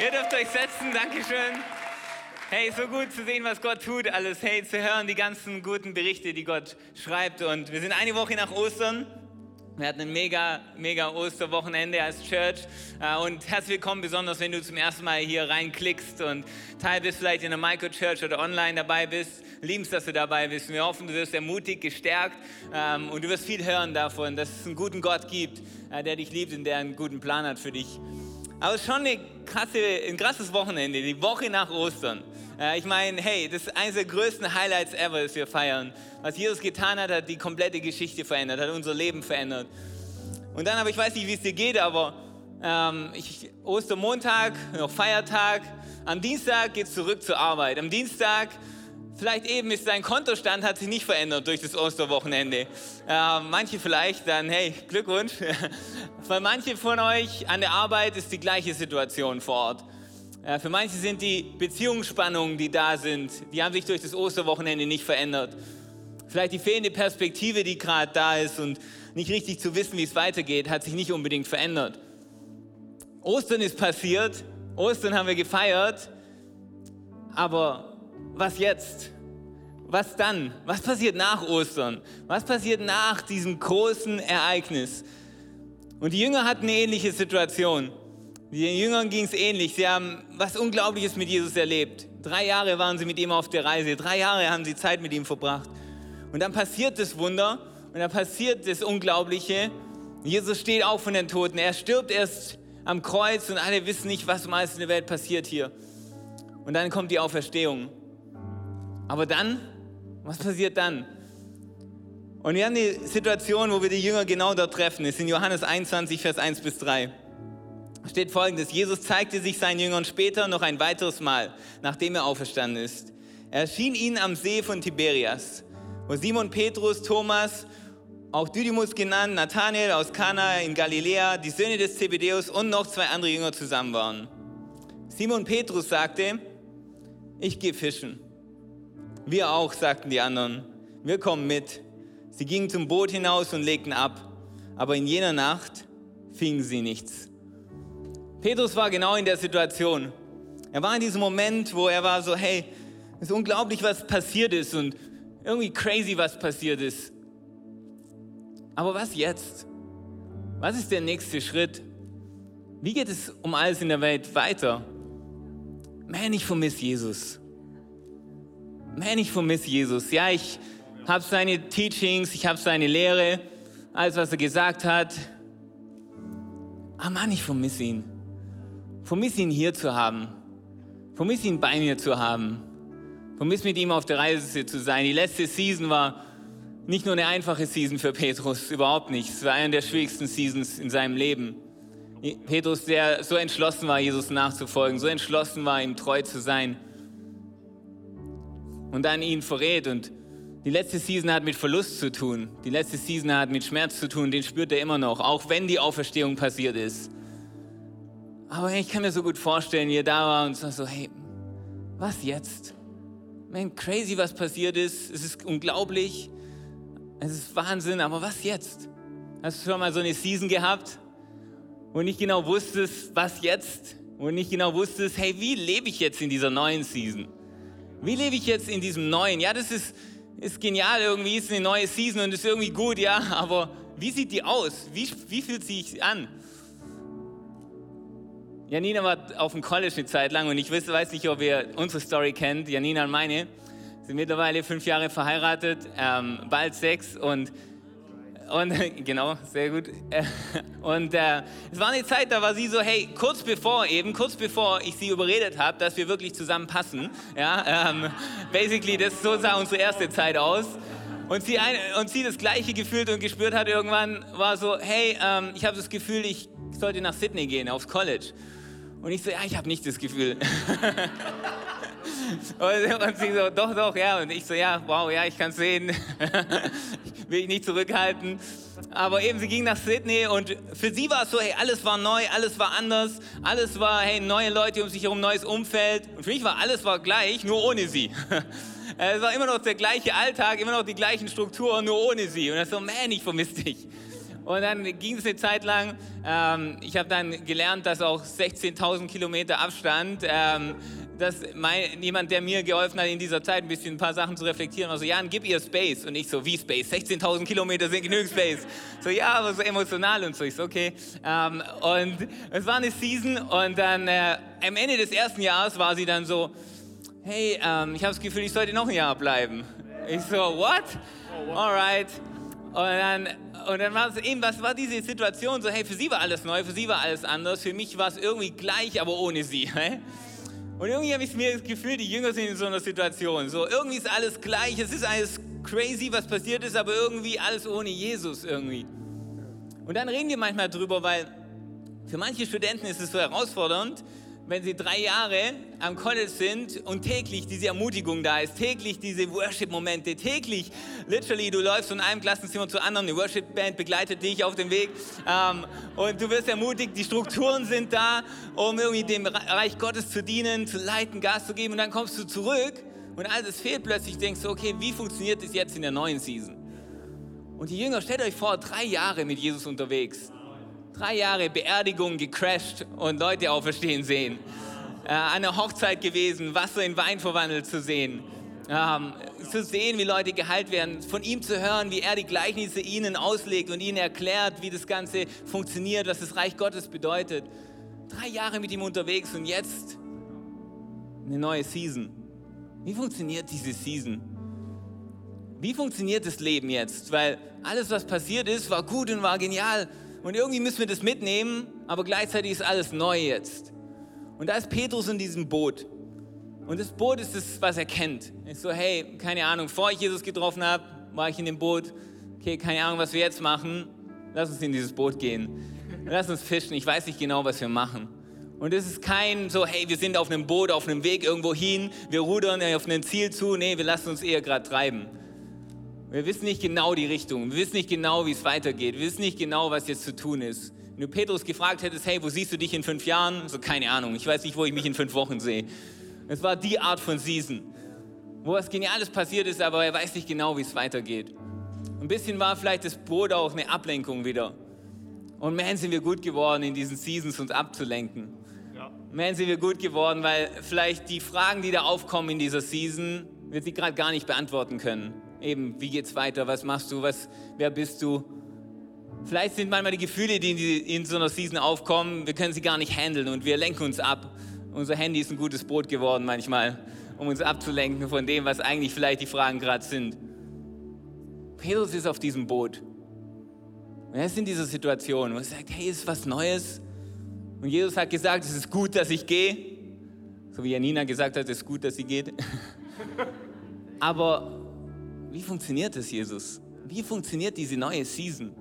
Ihr dürft euch setzen, Dankeschön. Hey, so gut zu sehen, was Gott tut, alles. Hey, zu hören, die ganzen guten Berichte, die Gott schreibt. Und wir sind eine Woche nach Ostern. Wir hatten ein mega, mega Osterwochenende als Church. Äh, und herzlich willkommen, besonders wenn du zum ersten Mal hier reinklickst und Teil bist, vielleicht in einer Microchurch oder online dabei bist. Liebst, dass du dabei bist. Wir hoffen, du wirst ermutigt, gestärkt ähm, und du wirst viel hören davon, dass es einen guten Gott gibt, äh, der dich liebt und der einen guten Plan hat für dich. Aber schon eine krasse, ein krasses Wochenende, die Woche nach Ostern. Äh, ich meine, hey, das ist eines der größten Highlights ever, das wir feiern. Was Jesus getan hat, hat die komplette Geschichte verändert, hat unser Leben verändert. Und dann, aber ich weiß nicht, wie es dir geht, aber ähm, ich, Ostermontag, noch Feiertag. Am Dienstag geht es zurück zur Arbeit. Am Dienstag Vielleicht eben ist dein Kontostand hat sich nicht verändert durch das Osterwochenende. Äh, manche vielleicht dann, hey, Glückwunsch. Für manche von euch an der Arbeit ist die gleiche Situation vor Ort. Äh, für manche sind die Beziehungsspannungen, die da sind, die haben sich durch das Osterwochenende nicht verändert. Vielleicht die fehlende Perspektive, die gerade da ist und nicht richtig zu wissen, wie es weitergeht, hat sich nicht unbedingt verändert. Ostern ist passiert, Ostern haben wir gefeiert, aber was jetzt? Was dann? Was passiert nach Ostern? Was passiert nach diesem großen Ereignis? Und die Jünger hatten eine ähnliche Situation. Den Jüngern ging es ähnlich. Sie haben was Unglaubliches mit Jesus erlebt. Drei Jahre waren sie mit ihm auf der Reise. Drei Jahre haben sie Zeit mit ihm verbracht. Und dann passiert das Wunder und dann passiert das Unglaubliche. Jesus steht auf von den Toten. Er stirbt erst am Kreuz und alle wissen nicht, was alles in der Welt passiert hier. Und dann kommt die Auferstehung. Aber dann, was passiert dann? Und wir haben die Situation, wo wir die Jünger genau dort treffen. Es ist in Johannes 21, Vers 1 bis 3. Steht folgendes: Jesus zeigte sich seinen Jüngern später noch ein weiteres Mal, nachdem er auferstanden ist. Er erschien ihnen am See von Tiberias, wo Simon Petrus, Thomas, auch Didymus genannt, Nathanael aus Kana in Galiläa, die Söhne des Zebedeus und noch zwei andere Jünger zusammen waren. Simon Petrus sagte: Ich gehe fischen. Wir auch, sagten die anderen. Wir kommen mit. Sie gingen zum Boot hinaus und legten ab. Aber in jener Nacht fingen sie nichts. Petrus war genau in der Situation. Er war in diesem Moment, wo er war so, hey, es ist unglaublich, was passiert ist und irgendwie crazy, was passiert ist. Aber was jetzt? Was ist der nächste Schritt? Wie geht es um alles in der Welt weiter? Man, ich vermisse Jesus. Man, ich vermisse Jesus. Ja, ich habe seine Teachings, ich habe seine Lehre, alles, was er gesagt hat. Aber Mann, ich vermisse ihn. Vermisse ihn hier zu haben. Vermisse ihn bei mir zu haben. Vermisse mit ihm auf der Reise zu sein. Die letzte Season war nicht nur eine einfache Season für Petrus, überhaupt nicht. Es war eine der schwierigsten Seasons in seinem Leben. Petrus, der so entschlossen war, Jesus nachzufolgen, so entschlossen war, ihm treu zu sein und dann ihn verrät. Und die letzte Season hat mit Verlust zu tun. Die letzte Season hat mit Schmerz zu tun. Den spürt er immer noch, auch wenn die Auferstehung passiert ist. Aber ich kann mir so gut vorstellen, er da war und so, hey, was jetzt? Man, crazy, was passiert ist. Es ist unglaublich. Es ist Wahnsinn, aber was jetzt? Hast du schon mal so eine Season gehabt, wo nicht genau wusstest, was jetzt? Wo nicht genau wusstest, hey, wie lebe ich jetzt in dieser neuen Season? Wie lebe ich jetzt in diesem neuen? Ja, das ist, ist genial irgendwie, ist eine neue Season und ist irgendwie gut, ja, aber wie sieht die aus? Wie, wie fühlt sie sich an? Janina war auf dem College eine Zeit lang und ich weiß nicht, ob ihr unsere Story kennt, Janina und meine. Sind mittlerweile fünf Jahre verheiratet, ähm, bald sechs und und genau, sehr gut. Und äh, es war eine Zeit, da war sie so, hey, kurz bevor eben, kurz bevor ich sie überredet habe, dass wir wirklich zusammenpassen, ja, ähm, basically, das so sah unsere erste Zeit aus. Und sie, ein, und sie das Gleiche gefühlt und gespürt hat irgendwann, war so, hey, ähm, ich habe das Gefühl, ich sollte nach Sydney gehen, aufs College. Und ich so, ja, ich habe nicht das Gefühl. und, und, sie so, doch, doch, ja. Und ich so, ja, wow, ja, ich kann es sehen. Will ich nicht zurückhalten. Aber eben, sie ging nach Sydney und für sie war es so, hey, alles war neu, alles war anders, alles war, hey, neue Leute um sich herum, neues Umfeld. Und für mich war alles war gleich, nur ohne sie. Es war immer noch der gleiche Alltag, immer noch die gleichen Strukturen, nur ohne sie. Und er so, man, ich vermisse dich. Und dann ging es eine Zeit lang. Ähm, ich habe dann gelernt, dass auch 16.000 Kilometer Abstand, ähm, dass mein, jemand, der mir geholfen hat in dieser Zeit, ein bisschen ein paar Sachen zu reflektieren, war so, Jan, gib ihr Space. Und ich so, wie Space? 16.000 Kilometer sind genügend Space. So, ja, aber so emotional und so. Ich so, okay. Ähm, und es war eine Season und dann äh, am Ende des ersten Jahres war sie dann so, hey, ähm, ich habe das Gefühl, ich sollte noch ein Jahr bleiben. Ich so, what? Alright. Und dann, und dann war es eben, was war diese Situation? So, hey, für sie war alles neu, für sie war alles anders, für mich war es irgendwie gleich, aber ohne sie. Hey? Und irgendwie habe ich mir das Gefühl, die Jünger sind in so einer Situation. So, irgendwie ist alles gleich, es ist alles crazy, was passiert ist, aber irgendwie alles ohne Jesus irgendwie. Und dann reden wir manchmal drüber, weil für manche Studenten ist es so herausfordernd, wenn sie drei Jahre am College sind und täglich diese Ermutigung da ist, täglich diese Worship-Momente, täglich, literally, du läufst von einem Klassenzimmer zu anderen, eine Worship-Band begleitet dich auf dem Weg ähm, und du wirst ermutigt, die Strukturen sind da, um irgendwie dem Reich Gottes zu dienen, zu leiten, Gas zu geben und dann kommst du zurück und all das fehlt plötzlich, denkst du, okay, wie funktioniert das jetzt in der neuen Season? Und die Jünger, stellt euch vor, drei Jahre mit Jesus unterwegs Drei Jahre Beerdigung gecrashed und Leute auferstehen sehen. Äh, eine Hochzeit gewesen, Wasser in Wein verwandelt zu sehen. Ähm, zu sehen, wie Leute geheilt werden, von ihm zu hören, wie er die Gleichnisse ihnen auslegt und ihnen erklärt, wie das Ganze funktioniert, was das Reich Gottes bedeutet. Drei Jahre mit ihm unterwegs und jetzt eine neue Season. Wie funktioniert diese Season? Wie funktioniert das Leben jetzt? Weil alles, was passiert ist, war gut und war genial. Und irgendwie müssen wir das mitnehmen, aber gleichzeitig ist alles neu jetzt. Und da ist Petrus in diesem Boot. Und das Boot ist das, was er kennt. Ich so, hey, keine Ahnung, bevor ich Jesus getroffen habe, war ich in dem Boot. Okay, keine Ahnung, was wir jetzt machen. Lass uns in dieses Boot gehen. Lass uns fischen. Ich weiß nicht genau, was wir machen. Und es ist kein so, hey, wir sind auf einem Boot, auf einem Weg irgendwo hin, wir rudern auf ein Ziel zu. Nee, wir lassen uns eher gerade treiben. Wir wissen nicht genau die Richtung. Wir wissen nicht genau, wie es weitergeht. Wir wissen nicht genau, was jetzt zu tun ist. Wenn du Petrus gefragt hättest, hey, wo siehst du dich in fünf Jahren? So, keine Ahnung. Ich weiß nicht, wo ich mich in fünf Wochen sehe. Es war die Art von Season, wo was Geniales passiert ist, aber er weiß nicht genau, wie es weitergeht. Ein bisschen war vielleicht das Boot auch eine Ablenkung wieder. Und man sind wir gut geworden, in diesen Seasons uns abzulenken. Ja. Man sind wir gut geworden, weil vielleicht die Fragen, die da aufkommen in dieser Season, wir sie gerade gar nicht beantworten können eben, wie geht's weiter, was machst du, was, wer bist du? Vielleicht sind manchmal die Gefühle, die in so einer Season aufkommen, wir können sie gar nicht handeln und wir lenken uns ab. Unser Handy ist ein gutes Boot geworden manchmal, um uns abzulenken von dem, was eigentlich vielleicht die Fragen gerade sind. Petrus ist auf diesem Boot. Und er ist in dieser Situation und er sagt, hey, ist was Neues? Und Jesus hat gesagt, es ist gut, dass ich gehe. So wie Janina gesagt hat, es ist gut, dass sie geht. Aber wie funktioniert das, Jesus? Wie funktioniert diese neue Season?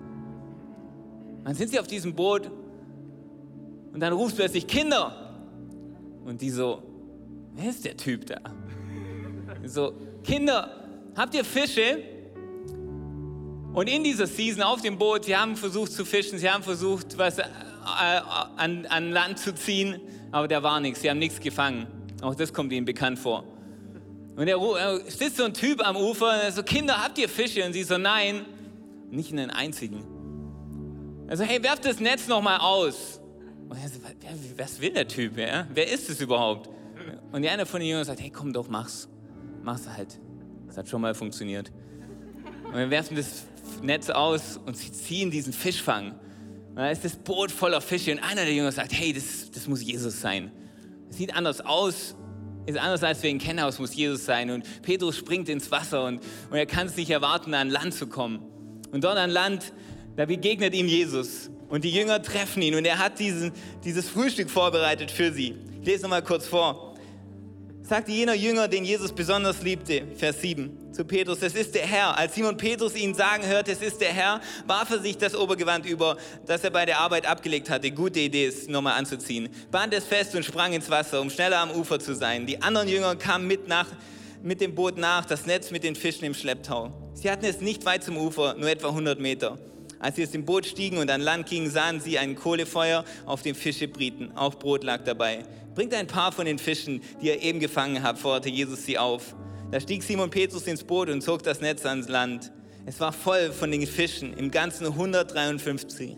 Dann sind sie auf diesem Boot und dann rufst du plötzlich Kinder. Und die so, wer ist der Typ da? So, Kinder, habt ihr Fische? Und in dieser Season auf dem Boot, sie haben versucht zu fischen, sie haben versucht, was äh, an, an Land zu ziehen, aber da war nichts, sie haben nichts gefangen. Auch das kommt ihnen bekannt vor. Und er, er sitzt so ein Typ am Ufer und er so, Kinder, habt ihr Fische? Und sie so, nein, nicht einen einzigen. Also, hey, werft das Netz nochmal aus. Und er so, was will der Typ? Ja? Wer ist es überhaupt? Und einer von den Jüngern sagt, hey, komm doch, mach's. Mach's halt. Das hat schon mal funktioniert. Und wir werfen das Netz aus und sie ziehen diesen Fischfang. Und da ist das Boot voller Fische und einer der Jünger sagt, hey, das, das muss Jesus sein. Das sieht anders aus, ist anders als wir ihn kennen, aber muss Jesus sein. Und Petrus springt ins Wasser und, und er kann es nicht erwarten, an Land zu kommen. Und dort an Land, da begegnet ihm Jesus. Und die Jünger treffen ihn und er hat diesen, dieses Frühstück vorbereitet für sie. Ich lese nochmal kurz vor. Sagte jener Jünger, den Jesus besonders liebte, Vers 7, zu Petrus, es ist der Herr. Als Simon Petrus ihn sagen hörte, es ist der Herr, warf er sich das Obergewand über, das er bei der Arbeit abgelegt hatte. Gute Idee, es nochmal anzuziehen. Band es fest und sprang ins Wasser, um schneller am Ufer zu sein. Die anderen Jünger kamen mit, nach, mit dem Boot nach, das Netz mit den Fischen im Schlepptau. Sie hatten es nicht weit zum Ufer, nur etwa 100 Meter. Als sie aus dem Boot stiegen und an Land gingen, sahen sie ein Kohlefeuer, auf dem Fische brieten. Auch Brot lag dabei. Bringt ein paar von den Fischen, die ihr eben gefangen habt, forderte Jesus sie auf. Da stieg Simon Petrus ins Boot und zog das Netz ans Land. Es war voll von den Fischen, im Ganzen 153.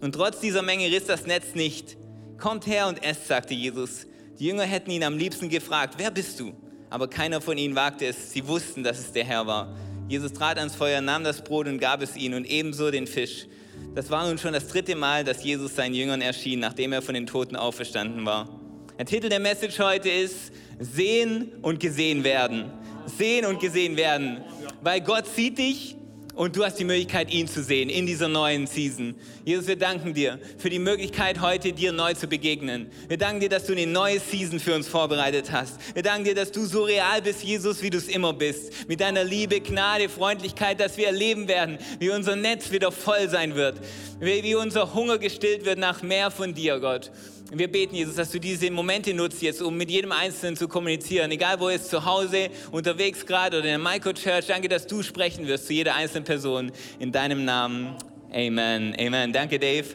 Und trotz dieser Menge riss das Netz nicht. Kommt her und esst, sagte Jesus. Die Jünger hätten ihn am liebsten gefragt, wer bist du? Aber keiner von ihnen wagte es. Sie wussten, dass es der Herr war. Jesus trat ans Feuer, nahm das Brot und gab es ihnen und ebenso den Fisch. Das war nun schon das dritte Mal, dass Jesus seinen Jüngern erschien, nachdem er von den Toten auferstanden war. Der Titel der Message heute ist Sehen und gesehen werden. Sehen und gesehen werden. Weil Gott sieht dich und du hast die Möglichkeit, ihn zu sehen in dieser neuen Season. Jesus, wir danken dir für die Möglichkeit, heute dir neu zu begegnen. Wir danken dir, dass du eine neue Season für uns vorbereitet hast. Wir danken dir, dass du so real bist, Jesus, wie du es immer bist. Mit deiner Liebe, Gnade, Freundlichkeit, dass wir erleben werden, wie unser Netz wieder voll sein wird. Wie unser Hunger gestillt wird nach mehr von dir, Gott. Wir beten, Jesus, dass du diese Momente nutzt jetzt, um mit jedem Einzelnen zu kommunizieren. Egal, wo er ist, zu Hause, unterwegs gerade oder in der Microchurch. Danke, dass du sprechen wirst zu jeder einzelnen Person. In deinem Namen. Amen. Amen. Danke, Dave.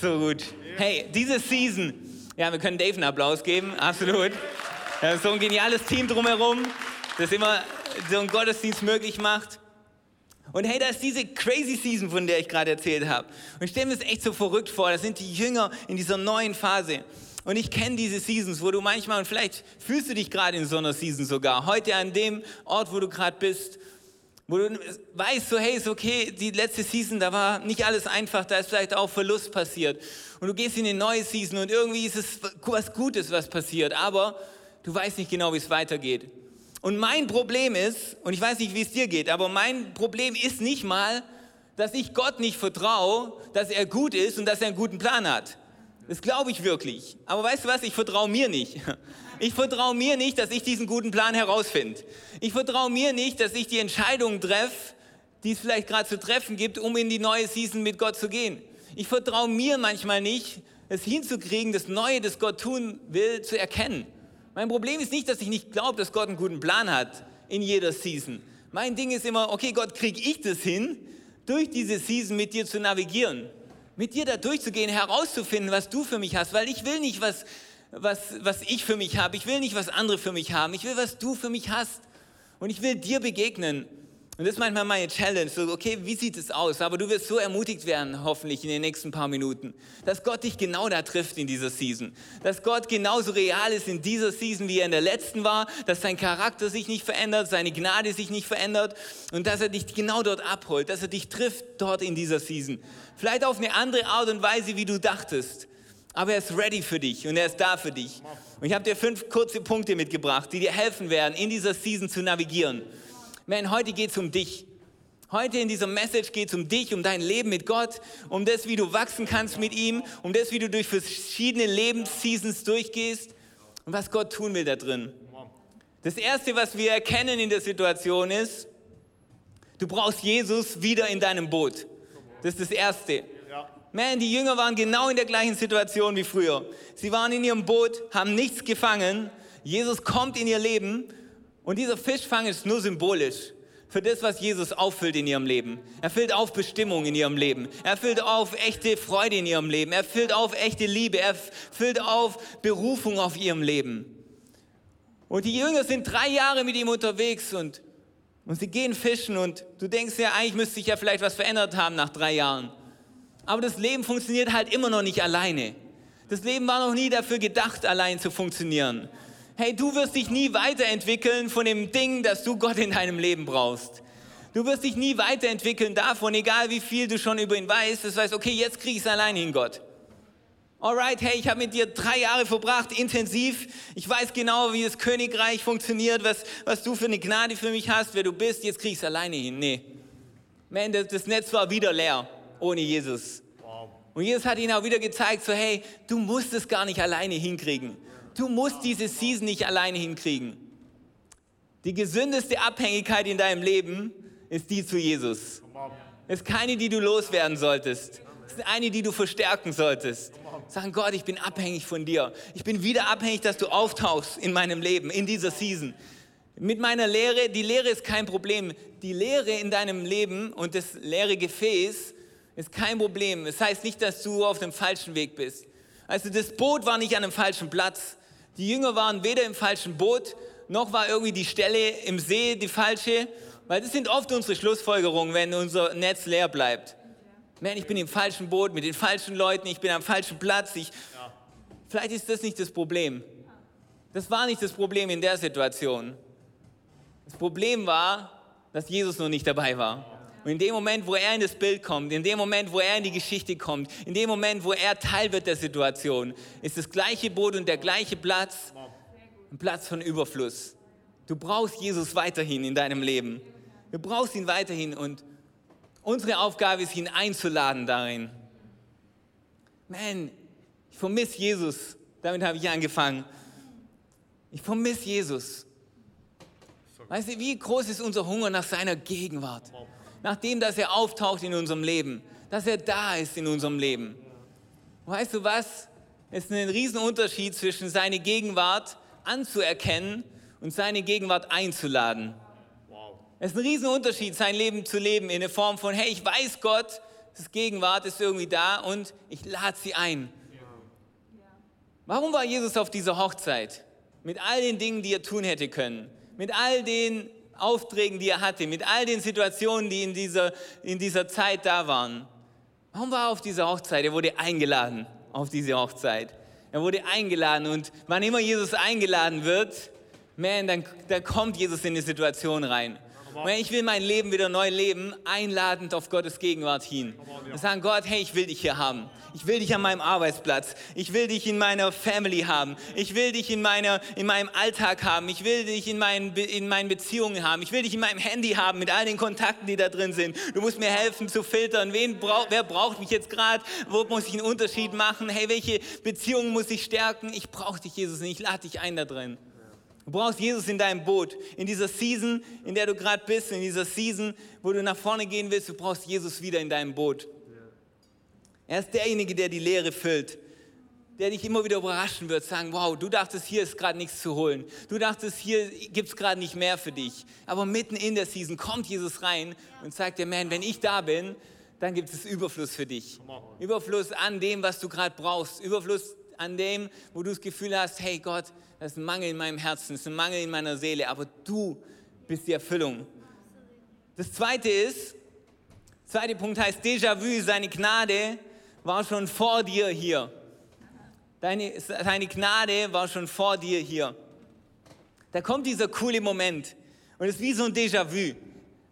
So gut. Hey, diese Season. Ja, wir können Dave einen Applaus geben. Absolut. So ein geniales Team drumherum, das immer so einen Gottesdienst möglich macht. Und hey, da ist diese crazy Season, von der ich gerade erzählt habe. Und ich stelle mir das echt so verrückt vor. Das sind die Jünger in dieser neuen Phase. Und ich kenne diese Seasons, wo du manchmal, und vielleicht fühlst du dich gerade in so einer Season sogar, heute an dem Ort, wo du gerade bist, wo du weißt, so hey, ist okay, die letzte Season, da war nicht alles einfach, da ist vielleicht auch Verlust passiert. Und du gehst in eine neue Season und irgendwie ist es was Gutes, was passiert, aber du weißt nicht genau, wie es weitergeht. Und mein Problem ist, und ich weiß nicht, wie es dir geht, aber mein Problem ist nicht mal, dass ich Gott nicht vertraue, dass er gut ist und dass er einen guten Plan hat. Das glaube ich wirklich. Aber weißt du was, ich vertraue mir nicht. Ich vertraue mir nicht, dass ich diesen guten Plan herausfinde. Ich vertraue mir nicht, dass ich die Entscheidungen treffe, die es vielleicht gerade zu treffen gibt, um in die neue Season mit Gott zu gehen. Ich vertraue mir manchmal nicht, es hinzukriegen, das Neue, das Gott tun will, zu erkennen. Mein Problem ist nicht, dass ich nicht glaube, dass Gott einen guten Plan hat in jeder Season. Mein Ding ist immer, okay, Gott, kriege ich das hin, durch diese Season mit dir zu navigieren, mit dir da durchzugehen, herauszufinden, was du für mich hast, weil ich will nicht, was, was, was ich für mich habe, ich will nicht, was andere für mich haben, ich will, was du für mich hast. Und ich will dir begegnen. Und das ist manchmal meine Challenge, so, okay, wie sieht es aus? Aber du wirst so ermutigt werden, hoffentlich in den nächsten paar Minuten, dass Gott dich genau da trifft in dieser Season. Dass Gott genauso real ist in dieser Season, wie er in der letzten war, dass sein Charakter sich nicht verändert, seine Gnade sich nicht verändert und dass er dich genau dort abholt, dass er dich trifft dort in dieser Season. Vielleicht auf eine andere Art und Weise, wie du dachtest. Aber er ist ready für dich und er ist da für dich. Und ich habe dir fünf kurze Punkte mitgebracht, die dir helfen werden, in dieser Season zu navigieren. Man, heute geht es um dich. Heute in dieser Message geht es um dich, um dein Leben mit Gott, um das, wie du wachsen kannst mit ihm, um das, wie du durch verschiedene Lebensseasons durchgehst und was Gott tun will da drin. Das Erste, was wir erkennen in der Situation ist, du brauchst Jesus wieder in deinem Boot. Das ist das Erste. Man, die Jünger waren genau in der gleichen Situation wie früher. Sie waren in ihrem Boot, haben nichts gefangen. Jesus kommt in ihr Leben und dieser Fischfang ist nur symbolisch für das, was Jesus auffüllt in ihrem Leben. Er füllt auf Bestimmung in ihrem Leben. Er füllt auf echte Freude in ihrem Leben. Er füllt auf echte Liebe. Er füllt auf Berufung auf ihrem Leben. Und die Jünger sind drei Jahre mit ihm unterwegs und, und sie gehen fischen und du denkst ja, eigentlich müsste sich ja vielleicht was verändert haben nach drei Jahren. Aber das Leben funktioniert halt immer noch nicht alleine. Das Leben war noch nie dafür gedacht, allein zu funktionieren hey, du wirst dich nie weiterentwickeln von dem Ding, dass du Gott in deinem Leben brauchst. Du wirst dich nie weiterentwickeln davon, egal wie viel du schon über ihn weißt. Das weißt, okay, jetzt krieg ich es alleine hin, Gott. Alright, hey, ich habe mit dir drei Jahre verbracht, intensiv. Ich weiß genau, wie das Königreich funktioniert, was, was du für eine Gnade für mich hast, wer du bist. Jetzt krieg ich es alleine hin. Nee. Man, das, das Netz war wieder leer, ohne Jesus. Und Jesus hat ihnen auch wieder gezeigt, so hey, du musst es gar nicht alleine hinkriegen. Du musst diese Season nicht alleine hinkriegen. Die gesündeste Abhängigkeit in deinem Leben ist die zu Jesus. Es ist keine, die du loswerden solltest. Es ist eine, die du verstärken solltest. Sagen, Gott, ich bin abhängig von dir. Ich bin wieder abhängig, dass du auftauchst in meinem Leben, in dieser Season. Mit meiner Lehre, die Lehre ist kein Problem. Die Lehre in deinem Leben und das leere Gefäß ist kein Problem. Es das heißt nicht, dass du auf dem falschen Weg bist. Also das Boot war nicht an einem falschen Platz. Die Jünger waren weder im falschen Boot, noch war irgendwie die Stelle im See die falsche. Weil das sind oft unsere Schlussfolgerungen, wenn unser Netz leer bleibt. Man, ich bin im falschen Boot mit den falschen Leuten, ich bin am falschen Platz. Ich, ja. Vielleicht ist das nicht das Problem. Das war nicht das Problem in der Situation. Das Problem war, dass Jesus noch nicht dabei war. Und in dem Moment, wo er in das Bild kommt, in dem Moment, wo er in die Geschichte kommt, in dem Moment, wo er Teil wird der Situation, ist das gleiche Boot und der gleiche Platz ein Platz von Überfluss. Du brauchst Jesus weiterhin in deinem Leben. Du brauchst ihn weiterhin und unsere Aufgabe ist, ihn einzuladen darin. Man, ich vermisse Jesus. Damit habe ich angefangen. Ich vermisse Jesus. Weißt du, wie groß ist unser Hunger nach seiner Gegenwart? Nach dem, dass er auftaucht in unserem Leben, dass er da ist in unserem Leben. Weißt du was? Es ist ein Riesenunterschied zwischen seine Gegenwart anzuerkennen und seine Gegenwart einzuladen. Es ist ein Riesenunterschied, sein Leben zu leben in der Form von, hey, ich weiß Gott, das Gegenwart ist irgendwie da und ich lade sie ein. Warum war Jesus auf dieser Hochzeit? Mit all den Dingen, die er tun hätte können. Mit all den Aufträgen, die er hatte. Mit all den Situationen, die in dieser, in dieser Zeit da waren. Warum war er auf dieser Hochzeit? Er wurde eingeladen auf diese Hochzeit. Er wurde eingeladen und wann immer Jesus eingeladen wird, man, dann, dann kommt Jesus in die Situation rein. Ich will mein Leben wieder neu leben, einladend auf Gottes Gegenwart hin. Und sagen, Gott, hey, ich will dich hier haben. Ich will dich an meinem Arbeitsplatz. Ich will dich in meiner Family haben. Ich will dich in, meiner, in meinem Alltag haben. Ich will dich in meinen, in meinen Beziehungen haben. Ich will dich in meinem Handy haben mit all den Kontakten, die da drin sind. Du musst mir helfen zu filtern. Wen brauch, wer braucht mich jetzt gerade? Wo muss ich einen Unterschied machen? Hey, welche Beziehungen muss ich stärken? Ich brauche dich, Jesus, und ich lade dich ein da drin. Du brauchst Jesus in deinem Boot. In dieser Season, in der du gerade bist, in dieser Season, wo du nach vorne gehen willst, du brauchst Jesus wieder in deinem Boot. Er ist derjenige, der die Leere füllt, der dich immer wieder überraschen wird, sagen, wow, du dachtest, hier ist gerade nichts zu holen. Du dachtest, hier gibt es gerade nicht mehr für dich. Aber mitten in der Season kommt Jesus rein und sagt dir, man, wenn ich da bin, dann gibt es Überfluss für dich. Überfluss an dem, was du gerade brauchst. Überfluss an dem, wo du das Gefühl hast, hey Gott, das ist ein Mangel in meinem Herzen, das ist ein Mangel in meiner Seele, aber du bist die Erfüllung. Das zweite ist, zweite Punkt heißt Déjà-vu, seine Gnade war schon vor dir hier. Deine, seine Gnade war schon vor dir hier. Da kommt dieser coole Moment und es ist wie so ein Déjà-vu.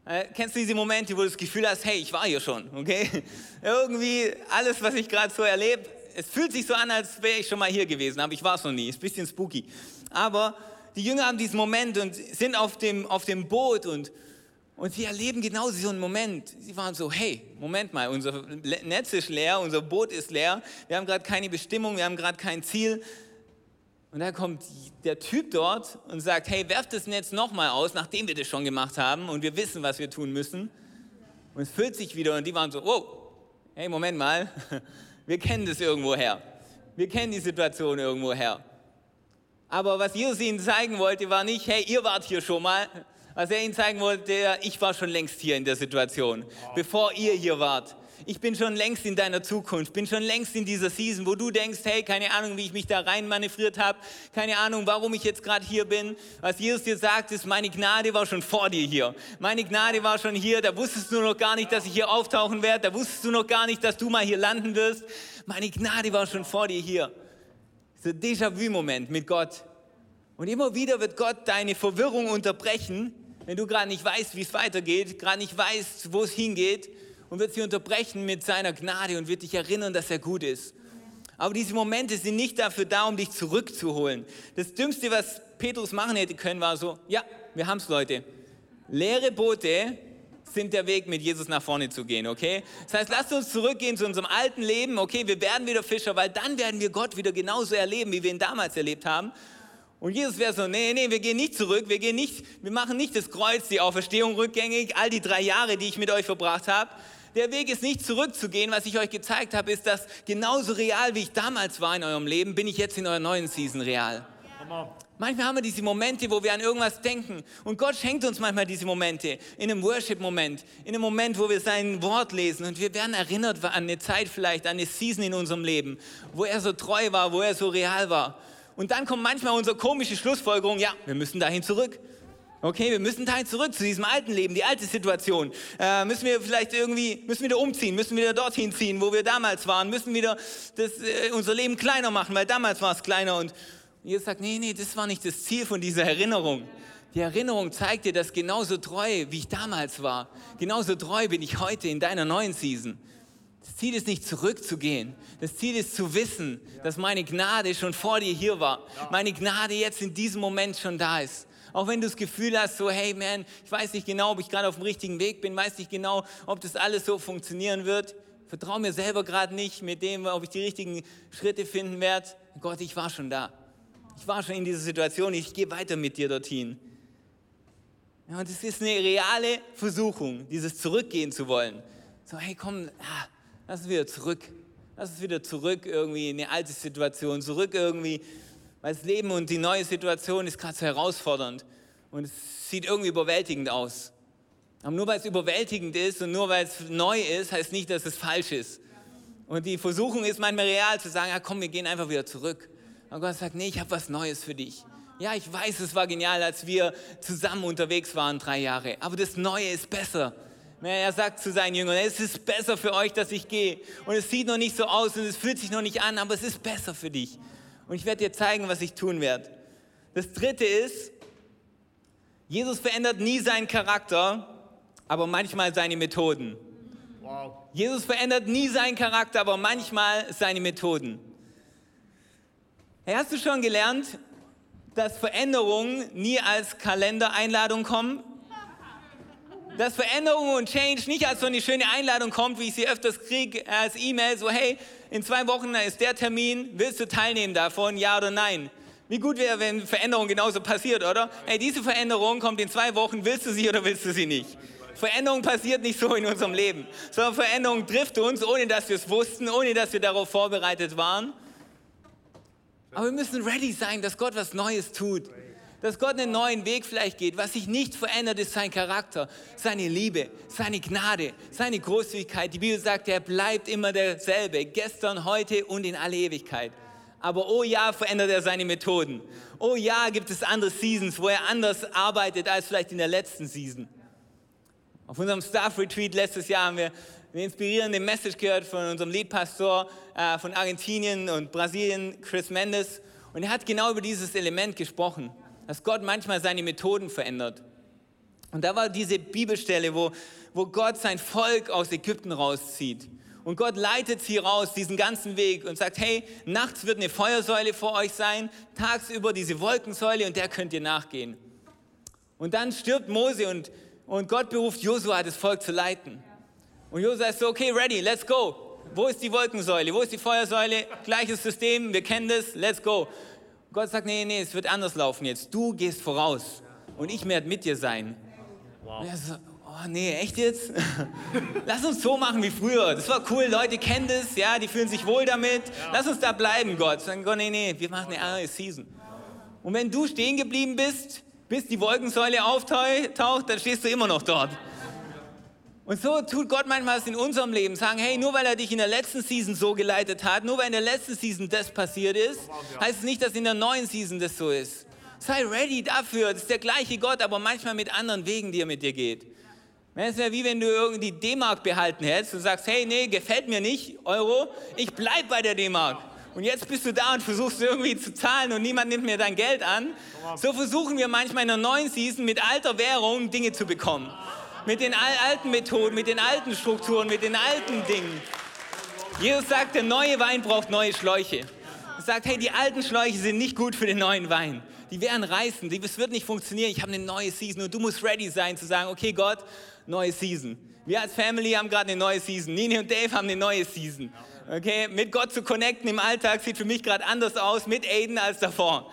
Äh, kennst du diese Momente, wo du das Gefühl hast, hey, ich war hier schon, okay? Irgendwie alles, was ich gerade so erlebt, es fühlt sich so an, als wäre ich schon mal hier gewesen, aber ich war es noch nie. Ist ein bisschen spooky. Aber die Jünger haben diesen Moment und sind auf dem, auf dem Boot und, und sie erleben genau so einen Moment. Sie waren so, hey, Moment mal, unser Netz ist leer, unser Boot ist leer, wir haben gerade keine Bestimmung, wir haben gerade kein Ziel. Und da kommt der Typ dort und sagt, hey, werft das Netz nochmal aus, nachdem wir das schon gemacht haben und wir wissen, was wir tun müssen. Und es füllt sich wieder und die waren so, wow, hey, Moment mal, wir kennen das irgendwoher. Wir kennen die Situation irgendwoher. Aber was Jesus ihnen zeigen wollte, war nicht, hey, ihr wart hier schon mal. Was er ihnen zeigen wollte, ich war schon längst hier in der Situation, bevor ihr hier wart. Ich bin schon längst in deiner Zukunft, bin schon längst in dieser Season, wo du denkst, hey, keine Ahnung, wie ich mich da rein manövriert habe, keine Ahnung, warum ich jetzt gerade hier bin. Was Jesus dir sagt, ist, meine Gnade war schon vor dir hier. Meine Gnade war schon hier, da wusstest du noch gar nicht, dass ich hier auftauchen werde, da wusstest du noch gar nicht, dass du mal hier landen wirst. Meine Gnade war schon vor dir hier. So Déjà-vu-Moment mit Gott. Und immer wieder wird Gott deine Verwirrung unterbrechen, wenn du gerade nicht weißt, wie es weitergeht, gerade nicht weißt, wo es hingeht und wird sie unterbrechen mit seiner Gnade und wird dich erinnern, dass er gut ist. Aber diese Momente sind nicht dafür da, um dich zurückzuholen. Das Dümmste, was Petrus machen hätte können, war so, ja, wir haben es, Leute. Leere Boote, sind der Weg, mit Jesus nach vorne zu gehen, okay? Das heißt, lasst uns zurückgehen zu unserem alten Leben, okay? Wir werden wieder Fischer, weil dann werden wir Gott wieder genauso erleben, wie wir ihn damals erlebt haben. Und Jesus wäre so, nee, nee, wir gehen nicht zurück, wir gehen nicht, wir machen nicht das Kreuz, die Auferstehung rückgängig, all die drei Jahre, die ich mit euch verbracht habe. Der Weg ist nicht zurückzugehen, was ich euch gezeigt habe, ist, dass genauso real, wie ich damals war in eurem Leben, bin ich jetzt in eurer neuen Season real. Manchmal haben wir diese Momente, wo wir an irgendwas denken. Und Gott schenkt uns manchmal diese Momente. In einem Worship-Moment, in einem Moment, wo wir sein Wort lesen. Und wir werden erinnert an eine Zeit vielleicht, an eine Season in unserem Leben, wo er so treu war, wo er so real war. Und dann kommt manchmal unsere komische Schlussfolgerung, ja, wir müssen dahin zurück. Okay, wir müssen dahin zurück zu diesem alten Leben, die alte Situation. Äh, müssen wir vielleicht irgendwie, müssen wieder umziehen, müssen wieder dorthin ziehen, wo wir damals waren, müssen wieder das, äh, unser Leben kleiner machen, weil damals war es kleiner. Und Jesus sagt, nee, nee, das war nicht das Ziel von dieser Erinnerung. Die Erinnerung zeigt dir, dass genauso treu, wie ich damals war, genauso treu bin ich heute in deiner neuen Season. Das Ziel ist nicht zurückzugehen. Das Ziel ist zu wissen, dass meine Gnade schon vor dir hier war. Meine Gnade jetzt in diesem Moment schon da ist. Auch wenn du das Gefühl hast, so, hey man, ich weiß nicht genau, ob ich gerade auf dem richtigen Weg bin, weiß nicht genau, ob das alles so funktionieren wird. Vertraue mir selber gerade nicht mit dem, ob ich die richtigen Schritte finden werde. Gott, ich war schon da. Ich war schon in dieser Situation, ich gehe weiter mit dir dorthin. Ja, und es ist eine reale Versuchung, dieses Zurückgehen zu wollen. So, hey, komm, ah, lass uns wieder zurück. Lass uns wieder zurück irgendwie in eine alte Situation, zurück irgendwie, weil das Leben und die neue Situation ist gerade so herausfordernd und es sieht irgendwie überwältigend aus. Aber nur weil es überwältigend ist und nur weil es neu ist, heißt nicht, dass es falsch ist. Und die Versuchung ist manchmal real zu sagen, ja komm, wir gehen einfach wieder zurück. Und Gott sagt, nee, ich habe was Neues für dich. Ja, ich weiß, es war genial, als wir zusammen unterwegs waren, drei Jahre. Aber das Neue ist besser. Er sagt zu seinen Jüngern, es ist besser für euch, dass ich gehe. Und es sieht noch nicht so aus und es fühlt sich noch nicht an, aber es ist besser für dich. Und ich werde dir zeigen, was ich tun werde. Das dritte ist, Jesus verändert nie seinen Charakter, aber manchmal seine Methoden. Wow. Jesus verändert nie seinen Charakter, aber manchmal seine Methoden. Hey, hast du schon gelernt, dass Veränderungen nie als Kalendereinladung kommen? Dass Veränderung und Change nicht als so eine schöne Einladung kommt, wie ich sie öfters kriege als E-Mail, so hey, in zwei Wochen ist der Termin, willst du teilnehmen davon, ja oder nein? Wie gut wäre, wenn Veränderung genauso passiert, oder? Hey, diese Veränderung kommt in zwei Wochen, willst du sie oder willst du sie nicht? Veränderung passiert nicht so in unserem Leben, sondern Veränderung trifft uns, ohne dass wir es wussten, ohne dass wir darauf vorbereitet waren. Aber wir müssen ready sein, dass Gott was Neues tut dass Gott einen neuen Weg vielleicht geht. Was sich nicht verändert, ist sein Charakter, seine Liebe, seine Gnade, seine Großzügigkeit. Die Bibel sagt, er bleibt immer derselbe, gestern, heute und in alle Ewigkeit. Aber oh ja, verändert er seine Methoden. Oh ja, gibt es andere Seasons, wo er anders arbeitet als vielleicht in der letzten Season. Auf unserem Staff Retreat letztes Jahr haben wir eine inspirierende Message gehört von unserem Leadpastor äh, von Argentinien und Brasilien, Chris Mendes. Und er hat genau über dieses Element gesprochen dass Gott manchmal seine Methoden verändert. Und da war diese Bibelstelle, wo, wo Gott sein Volk aus Ägypten rauszieht. Und Gott leitet sie raus, diesen ganzen Weg und sagt, hey, nachts wird eine Feuersäule vor euch sein, tagsüber diese Wolkensäule und der könnt ihr nachgehen. Und dann stirbt Mose und, und Gott beruft Josua, das Volk zu leiten. Und Josua ist so, okay, ready, let's go. Wo ist die Wolkensäule? Wo ist die Feuersäule? Gleiches System, wir kennen das, let's go. Gott sagt, nee, nee, es wird anders laufen jetzt. Du gehst voraus und ich werde mit dir sein. Wow. Und er so, oh nee, echt jetzt? Lass uns so machen wie früher. Das war cool, Leute kennen das, ja, die fühlen sich wohl damit. Ja. Lass uns da bleiben, Gott. Sagen, Gott, nee, nee, wir machen eine neue Season. Und wenn du stehen geblieben bist, bis die Wolkensäule auftaucht, dann stehst du immer noch dort. Und so tut Gott manchmal in unserem Leben. Sagen, hey, nur weil er dich in der letzten Season so geleitet hat, nur weil in der letzten Season das passiert ist, heißt es nicht, dass in der neuen Season das so ist. Sei ready dafür. Das ist der gleiche Gott, aber manchmal mit anderen Wegen, die er mit dir geht. Es wäre wie wenn du irgendwie die D-Mark behalten hättest und sagst, hey, nee, gefällt mir nicht, Euro, ich bleib bei der D-Mark. Und jetzt bist du da und versuchst irgendwie zu zahlen und niemand nimmt mir dein Geld an. So versuchen wir manchmal in der neuen Season mit alter Währung Dinge zu bekommen mit den alten Methoden, mit den alten Strukturen, mit den alten Dingen. Jesus sagt, der neue Wein braucht neue Schläuche. Er sagt, hey, die alten Schläuche sind nicht gut für den neuen Wein. Die werden reißen, das wird nicht funktionieren. Ich habe eine neue Season und du musst ready sein zu sagen, okay Gott, neue Season. Wir als Family haben gerade eine neue Season. Nini und Dave haben eine neue Season. Okay, mit Gott zu connecten im Alltag sieht für mich gerade anders aus mit Aiden als davor.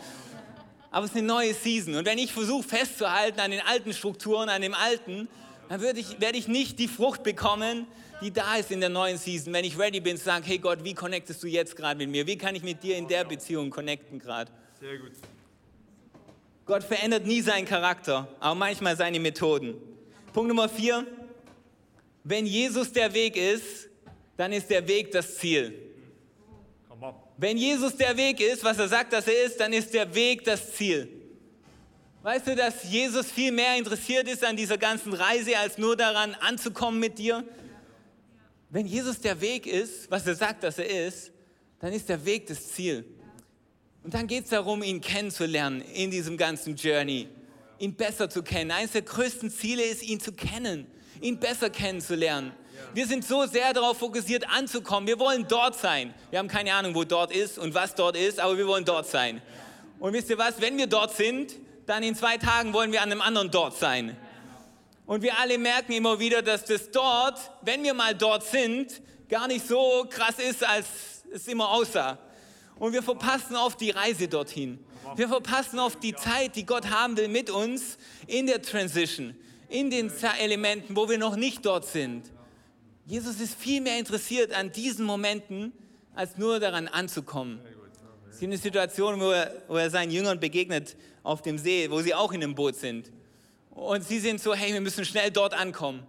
Aber es ist eine neue Season. Und wenn ich versuche festzuhalten an den alten Strukturen, an dem Alten, dann werde ich, werde ich nicht die Frucht bekommen, die da ist in der neuen Season. Wenn ich ready bin zu sagen, hey Gott, wie connectest du jetzt gerade mit mir? Wie kann ich mit dir in der Beziehung connecten gerade? Sehr gut. Gott verändert nie seinen Charakter, aber manchmal seine Methoden. Punkt Nummer vier. Wenn Jesus der Weg ist, dann ist der Weg das Ziel. Wenn Jesus der Weg ist, was er sagt, dass er ist, dann ist der Weg das Ziel. Weißt du, dass Jesus viel mehr interessiert ist an dieser ganzen Reise, als nur daran anzukommen mit dir? Wenn Jesus der Weg ist, was er sagt, dass er ist, dann ist der Weg das Ziel. Und dann geht es darum, ihn kennenzulernen in diesem ganzen Journey, ihn besser zu kennen. Eines der größten Ziele ist, ihn zu kennen, ihn besser kennenzulernen. Wir sind so sehr darauf fokussiert, anzukommen. Wir wollen dort sein. Wir haben keine Ahnung, wo dort ist und was dort ist, aber wir wollen dort sein. Und wisst ihr was? Wenn wir dort sind, dann in zwei Tagen wollen wir an einem anderen dort sein. Und wir alle merken immer wieder, dass das dort, wenn wir mal dort sind, gar nicht so krass ist, als es immer aussah. Und wir verpassen oft die Reise dorthin. Wir verpassen oft die Zeit, die Gott haben will mit uns in der Transition, in den Elementen, wo wir noch nicht dort sind. Jesus ist viel mehr interessiert an diesen Momenten, als nur daran anzukommen. Es gibt eine Situation, wo er, wo er seinen Jüngern begegnet auf dem See, wo sie auch in einem Boot sind. Und sie sind so, hey, wir müssen schnell dort ankommen.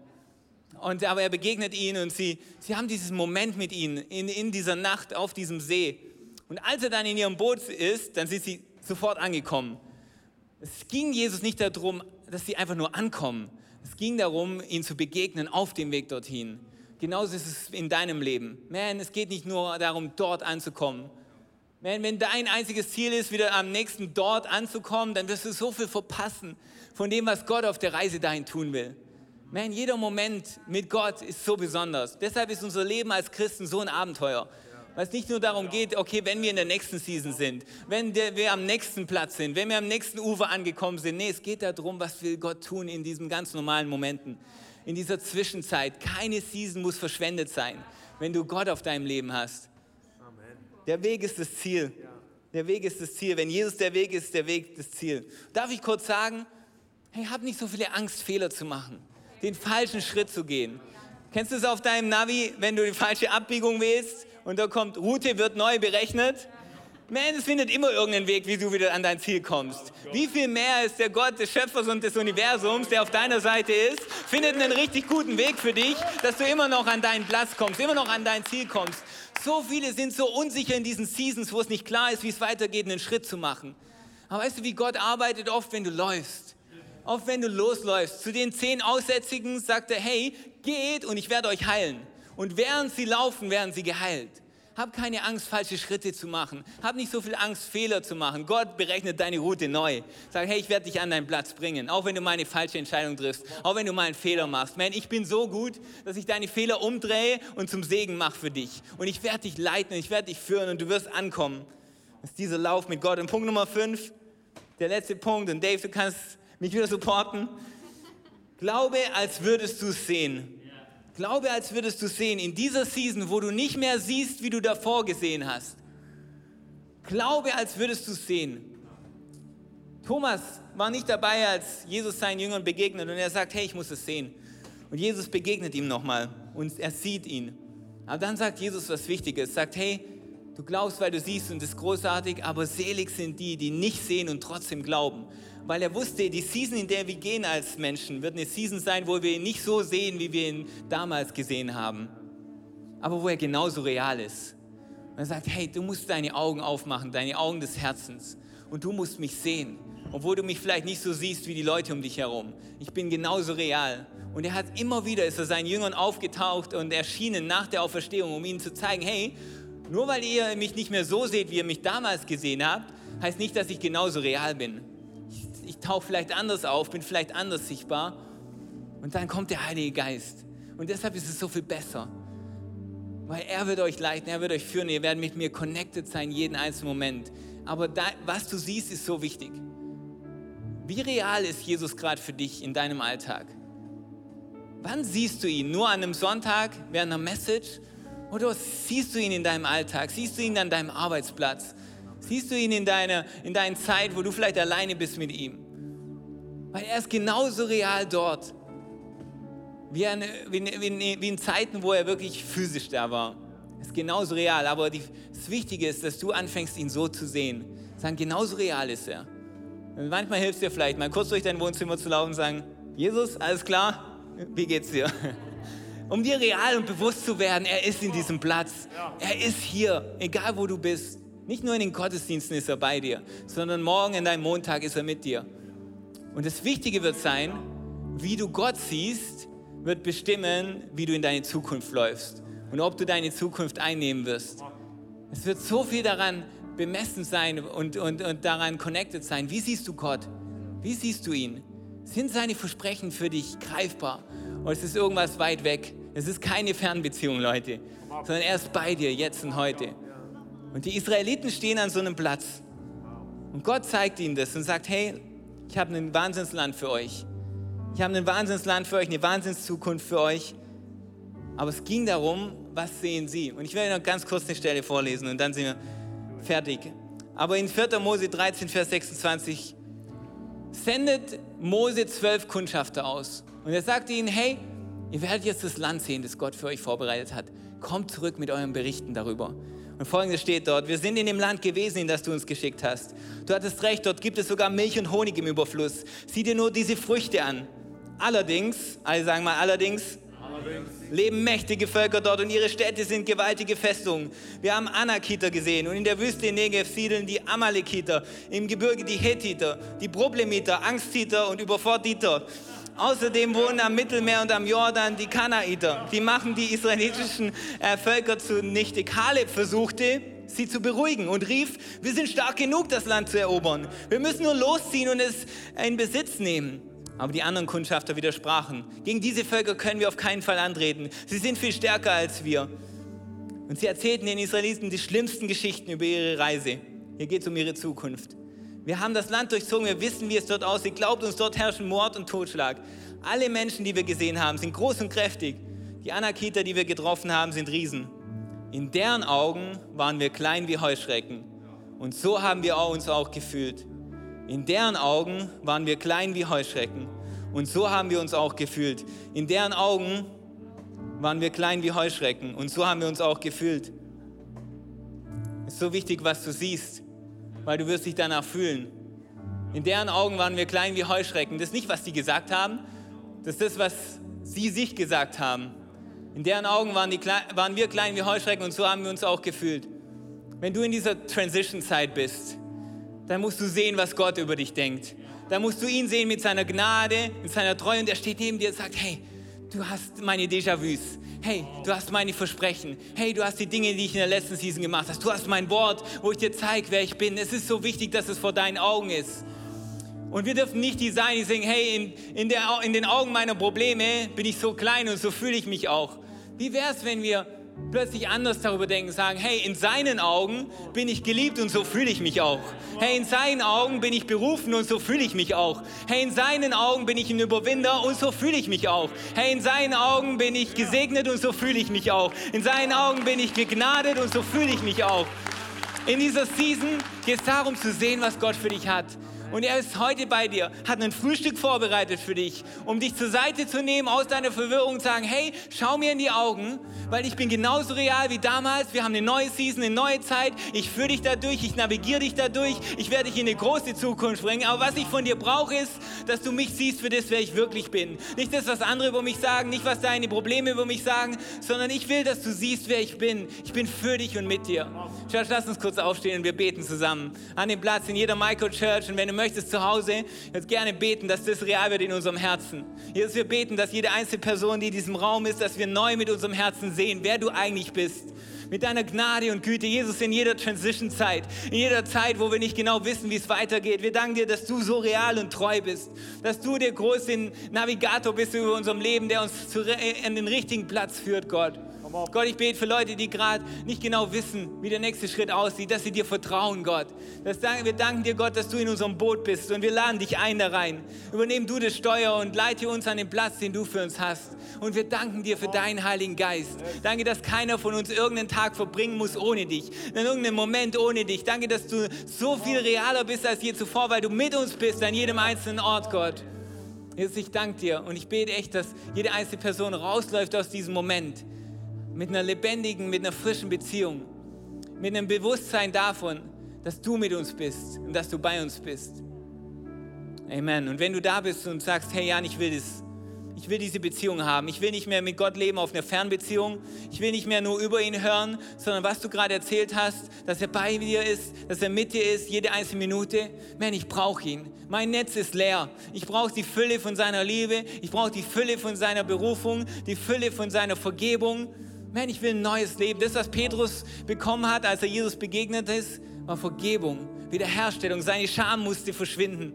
Und, aber er begegnet ihnen und sie, sie haben diesen Moment mit ihnen in, in dieser Nacht auf diesem See. Und als er dann in ihrem Boot ist, dann sind sie sofort angekommen. Es ging Jesus nicht darum, dass sie einfach nur ankommen. Es ging darum, ihnen zu begegnen auf dem Weg dorthin. Genauso ist es in deinem Leben. Man, es geht nicht nur darum, dort anzukommen. Man, wenn dein einziges Ziel ist, wieder am nächsten dort anzukommen, dann wirst du so viel verpassen von dem, was Gott auf der Reise dahin tun will. Man, jeder Moment mit Gott ist so besonders. Deshalb ist unser Leben als Christen so ein Abenteuer. Weil es nicht nur darum geht, okay, wenn wir in der nächsten Season sind, wenn wir am nächsten Platz sind, wenn wir am nächsten Ufer angekommen sind. Nee, es geht darum, was will Gott tun in diesen ganz normalen Momenten in dieser Zwischenzeit. Keine Season muss verschwendet sein, wenn du Gott auf deinem Leben hast. Der Weg ist das Ziel. Der Weg ist das Ziel. Wenn Jesus der Weg ist, der Weg das Ziel. Darf ich kurz sagen, hey, hab nicht so viele Angst, Fehler zu machen, den falschen Schritt zu gehen. Kennst du es auf deinem Navi, wenn du die falsche Abbiegung wählst und da kommt, Route wird neu berechnet? Man, es findet immer irgendeinen Weg, wie du wieder an dein Ziel kommst. Wie viel mehr ist der Gott des Schöpfers und des Universums, der auf deiner Seite ist, findet einen richtig guten Weg für dich, dass du immer noch an deinen Platz kommst, immer noch an dein Ziel kommst. So viele sind so unsicher in diesen Seasons, wo es nicht klar ist, wie es weitergeht, einen Schritt zu machen. Aber weißt du, wie Gott arbeitet oft, wenn du läufst? Oft, wenn du losläufst. Zu den zehn Aussätzigen sagt er, hey, geht und ich werde euch heilen. Und während sie laufen, werden sie geheilt. Hab keine Angst, falsche Schritte zu machen. Hab nicht so viel Angst, Fehler zu machen. Gott berechnet deine Route neu. Sag, hey, ich werde dich an deinen Platz bringen. Auch wenn du mal eine falsche Entscheidung triffst. Auch wenn du mal einen Fehler machst. Man, ich bin so gut, dass ich deine Fehler umdrehe und zum Segen mache für dich. Und ich werde dich leiten und ich werde dich führen und du wirst ankommen. Das ist dieser Lauf mit Gott. Und Punkt Nummer 5, der letzte Punkt. Und Dave, du kannst mich wieder supporten. Glaube, als würdest du es sehen. Glaube, als würdest du sehen, in dieser Season, wo du nicht mehr siehst, wie du davor gesehen hast. Glaube, als würdest du sehen. Thomas war nicht dabei, als Jesus seinen Jüngern begegnet und er sagt, hey, ich muss es sehen. Und Jesus begegnet ihm nochmal und er sieht ihn. Aber dann sagt Jesus was Wichtiges, sagt, hey, du glaubst, weil du siehst und das ist großartig, aber selig sind die, die nicht sehen und trotzdem glauben weil er wusste, die Season, in der wir gehen als Menschen, wird eine Season sein, wo wir ihn nicht so sehen, wie wir ihn damals gesehen haben, aber wo er genauso real ist. Und er sagt, hey, du musst deine Augen aufmachen, deine Augen des Herzens und du musst mich sehen, obwohl du mich vielleicht nicht so siehst wie die Leute um dich herum. Ich bin genauso real. Und er hat immer wieder, ist er seinen Jüngern aufgetaucht und erschienen nach der Auferstehung, um ihnen zu zeigen, hey, nur weil ihr mich nicht mehr so seht, wie ihr mich damals gesehen habt, heißt nicht, dass ich genauso real bin ich tauche vielleicht anders auf, bin vielleicht anders sichtbar. Und dann kommt der Heilige Geist. Und deshalb ist es so viel besser. Weil er wird euch leiten, er wird euch führen, ihr werdet mit mir connected sein, jeden einzelnen Moment. Aber da, was du siehst, ist so wichtig. Wie real ist Jesus gerade für dich in deinem Alltag? Wann siehst du ihn? Nur an einem Sonntag während einer Message? Oder siehst du ihn in deinem Alltag? Siehst du ihn an deinem Arbeitsplatz? Siehst du ihn in deiner, in deiner Zeit, wo du vielleicht alleine bist mit ihm? Weil er ist genauso real dort, wie, eine, wie, wie, wie in Zeiten, wo er wirklich physisch da war. Ist genauso real, aber die, das Wichtige ist, dass du anfängst, ihn so zu sehen. Sagen, genauso real ist er. Und manchmal hilft es dir vielleicht, mal kurz durch dein Wohnzimmer zu laufen und sagen, Jesus, alles klar? Wie geht's dir? Um dir real und bewusst zu werden, er ist in diesem Platz. Er ist hier, egal wo du bist. Nicht nur in den Gottesdiensten ist er bei dir, sondern morgen in deinem Montag ist er mit dir. Und das Wichtige wird sein, wie du Gott siehst, wird bestimmen, wie du in deine Zukunft läufst und ob du deine Zukunft einnehmen wirst. Es wird so viel daran bemessen sein und, und, und daran connected sein. Wie siehst du Gott? Wie siehst du ihn? Sind seine Versprechen für dich greifbar? Oder ist es irgendwas weit weg? Es ist keine Fernbeziehung, Leute, sondern er ist bei dir, jetzt und heute. Und die Israeliten stehen an so einem Platz. Und Gott zeigt ihnen das und sagt, hey, ich habe ein Wahnsinnsland für euch. Ich habe ein Wahnsinnsland für euch, eine Wahnsinnszukunft für euch. Aber es ging darum, was sehen sie? Und ich werde noch ganz kurz eine Stelle vorlesen und dann sind wir fertig. Aber in 4. Mose 13, Vers 26 sendet Mose zwölf Kundschafter aus. Und er sagte ihnen, hey, ihr werdet jetzt das Land sehen, das Gott für euch vorbereitet hat. Kommt zurück mit euren Berichten darüber. Und folgendes steht dort, wir sind in dem Land gewesen, in das du uns geschickt hast. Du hattest recht, dort gibt es sogar Milch und Honig im Überfluss. Sieh dir nur diese Früchte an. Allerdings, alle sagen mal allerdings, leben mächtige Völker dort und ihre Städte sind gewaltige Festungen. Wir haben Anakiter gesehen und in der Wüste in Negev siedeln die Amalekiter, im Gebirge die Hethiter, die Problemiter, Angsthiter und Überfortiter. Außerdem wohnen am Mittelmeer und am Jordan die Kanaiter. Die machen die israelitischen äh, Völker zunichte. Kaleb versuchte, sie zu beruhigen und rief, wir sind stark genug, das Land zu erobern. Wir müssen nur losziehen und es in Besitz nehmen. Aber die anderen Kundschafter widersprachen. Gegen diese Völker können wir auf keinen Fall antreten. Sie sind viel stärker als wir. Und sie erzählten den Israeliten die schlimmsten Geschichten über ihre Reise. Hier geht es um ihre Zukunft. Wir haben das Land durchzogen, wir wissen, wie es dort aussieht. Glaubt uns, dort herrschen Mord und Totschlag. Alle Menschen, die wir gesehen haben, sind groß und kräftig. Die Anakiter, die wir getroffen haben, sind Riesen. In deren Augen waren wir klein wie Heuschrecken. Und so haben wir uns auch gefühlt. In deren Augen waren wir klein wie Heuschrecken. Und so haben wir uns auch gefühlt. In deren Augen waren wir klein wie Heuschrecken. Und so haben wir uns auch gefühlt. Es ist so wichtig, was du siehst, weil du wirst dich danach fühlen. In deren Augen waren wir klein wie Heuschrecken. Das ist nicht, was sie gesagt haben. Das ist das, was sie sich gesagt haben. In deren Augen waren, die, waren wir klein wie Heuschrecken und so haben wir uns auch gefühlt. Wenn du in dieser Transition-Zeit bist, dann musst du sehen, was Gott über dich denkt. Dann musst du ihn sehen mit seiner Gnade, mit seiner Treue und er steht neben dir und sagt, hey, du hast meine Déjà-vus. Hey, du hast meine Versprechen. Hey, du hast die Dinge, die ich in der letzten Season gemacht habe. Du hast mein Wort, wo ich dir zeige, wer ich bin. Es ist so wichtig, dass es vor deinen Augen ist. Und wir dürfen nicht die sein, die sagen, hey, in, in, der, in den Augen meiner Probleme bin ich so klein und so fühle ich mich auch. Wie wäre es, wenn wir plötzlich anders darüber denken, sagen, hey, in seinen Augen bin ich geliebt und so fühle ich mich auch. Hey, in seinen Augen bin ich berufen und so fühle ich mich auch. Hey, in seinen Augen bin ich ein Überwinder und so fühle ich mich auch. Hey, in seinen Augen bin ich gesegnet und so fühle ich mich auch. In seinen Augen bin ich begnadet und so fühle ich mich auch. In dieser Season geht es darum zu sehen, was Gott für dich hat. Und er ist heute bei dir, hat ein Frühstück vorbereitet für dich, um dich zur Seite zu nehmen aus deiner Verwirrung und sagen, hey, schau mir in die Augen, weil ich bin genauso real wie damals. Wir haben eine neue Season, eine neue Zeit. Ich führe dich dadurch, ich navigiere dich dadurch. Ich werde dich in eine große Zukunft bringen. Aber was ich von dir brauche, ist, dass du mich siehst für das, wer ich wirklich bin. Nicht das, was andere über mich sagen, nicht was deine Probleme über mich sagen, sondern ich will, dass du siehst, wer ich bin. Ich bin für dich und mit dir. Church, lass uns kurz aufstehen und wir beten zusammen. An dem Platz in jeder Micro-Church. Und wenn du möchtest, zu Hause jetzt gerne beten, dass das real wird in unserem Herzen. Jesus, wir beten, dass jede einzelne Person, die in diesem Raum ist, dass wir neu mit unserem Herzen sehen, wer du eigentlich bist. Mit deiner Gnade und Güte, Jesus, in jeder Transition-Zeit, in jeder Zeit, wo wir nicht genau wissen, wie es weitergeht. Wir danken dir, dass du so real und treu bist, dass du der große Navigator bist über unserem Leben, der uns in den richtigen Platz führt, Gott. Gott, ich bete für Leute, die gerade nicht genau wissen, wie der nächste Schritt aussieht, dass sie dir vertrauen, Gott. Das, wir danken dir, Gott, dass du in unserem Boot bist und wir laden dich ein da rein. Übernehm du das Steuer und leite uns an den Platz, den du für uns hast. Und wir danken dir für deinen Heiligen Geist. Danke, dass keiner von uns irgendeinen Tag verbringen muss ohne dich, in irgendeinem Moment ohne dich. Danke, dass du so viel realer bist als je zuvor, weil du mit uns bist an jedem einzelnen Ort, Gott. Jesus, ich danke dir und ich bete echt, dass jede einzelne Person rausläuft aus diesem Moment mit einer lebendigen, mit einer frischen Beziehung, mit einem Bewusstsein davon, dass du mit uns bist und dass du bei uns bist. Amen. Und wenn du da bist und sagst, hey Jan, ich will das, ich will diese Beziehung haben. Ich will nicht mehr mit Gott leben auf einer Fernbeziehung. Ich will nicht mehr nur über ihn hören, sondern was du gerade erzählt hast, dass er bei dir ist, dass er mit dir ist, jede einzelne Minute. Man, ich brauche ihn. Mein Netz ist leer. Ich brauche die Fülle von seiner Liebe. Ich brauche die Fülle von seiner Berufung, die Fülle von seiner Vergebung. Man, ich will ein neues Leben. Das, was Petrus bekommen hat, als er Jesus begegnet ist, war Vergebung, Wiederherstellung. Seine Scham musste verschwinden.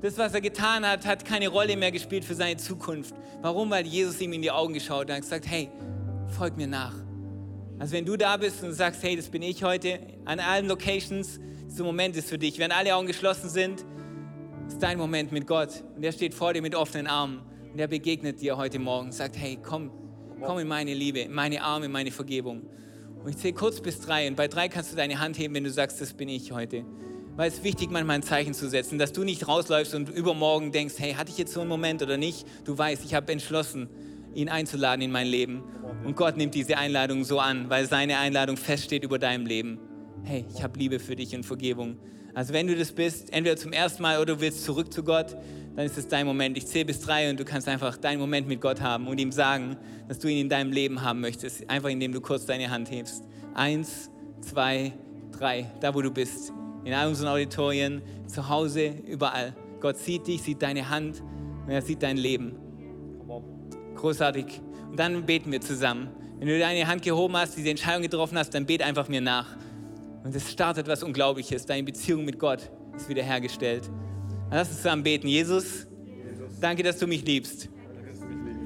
Das, was er getan hat, hat keine Rolle mehr gespielt für seine Zukunft. Warum? Weil Jesus ihm in die Augen geschaut hat und gesagt, hey, folg mir nach. Also wenn du da bist und sagst, hey, das bin ich heute, an allen Locations, dieser Moment ist für dich. Wenn alle Augen geschlossen sind, ist dein Moment mit Gott. Und er steht vor dir mit offenen Armen. Und er begegnet dir heute Morgen und sagt, hey, komm, komm in meine Liebe, in meine Arme, in meine Vergebung. Und ich zähle kurz bis drei. Und bei drei kannst du deine Hand heben, wenn du sagst, das bin ich heute weil es wichtig manchmal ein Zeichen zu setzen, dass du nicht rausläufst und übermorgen denkst, hey, hatte ich jetzt so einen Moment oder nicht? Du weißt, ich habe entschlossen, ihn einzuladen in mein Leben. Und Gott nimmt diese Einladung so an, weil seine Einladung feststeht über deinem Leben. Hey, ich habe Liebe für dich und Vergebung. Also wenn du das bist, entweder zum ersten Mal oder du willst zurück zu Gott, dann ist es dein Moment. Ich zähle bis drei und du kannst einfach deinen Moment mit Gott haben und ihm sagen, dass du ihn in deinem Leben haben möchtest. Einfach indem du kurz deine Hand hebst. Eins, zwei, drei, da wo du bist in all unseren Auditorien, zu Hause, überall. Gott sieht dich, sieht deine Hand und er sieht dein Leben. Großartig. Und dann beten wir zusammen. Wenn du deine Hand gehoben hast, diese Entscheidung getroffen hast, dann bet einfach mir nach. Und es startet was Unglaubliches. Deine Beziehung mit Gott ist wiederhergestellt. Lass uns zusammen beten. Jesus, danke, dass du mich liebst.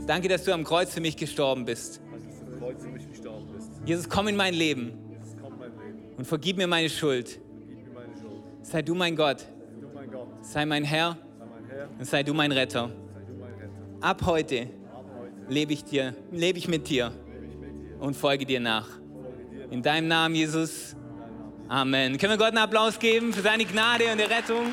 Danke, dass du am Kreuz für mich gestorben bist. Jesus, komm in mein Leben und vergib mir meine Schuld. Sei du mein Gott. Sei mein Herr. Und sei du mein Retter. Ab heute lebe ich, dir, lebe ich mit dir und folge dir nach. In deinem Namen, Jesus. Amen. Können wir Gott einen Applaus geben für seine Gnade und die Rettung?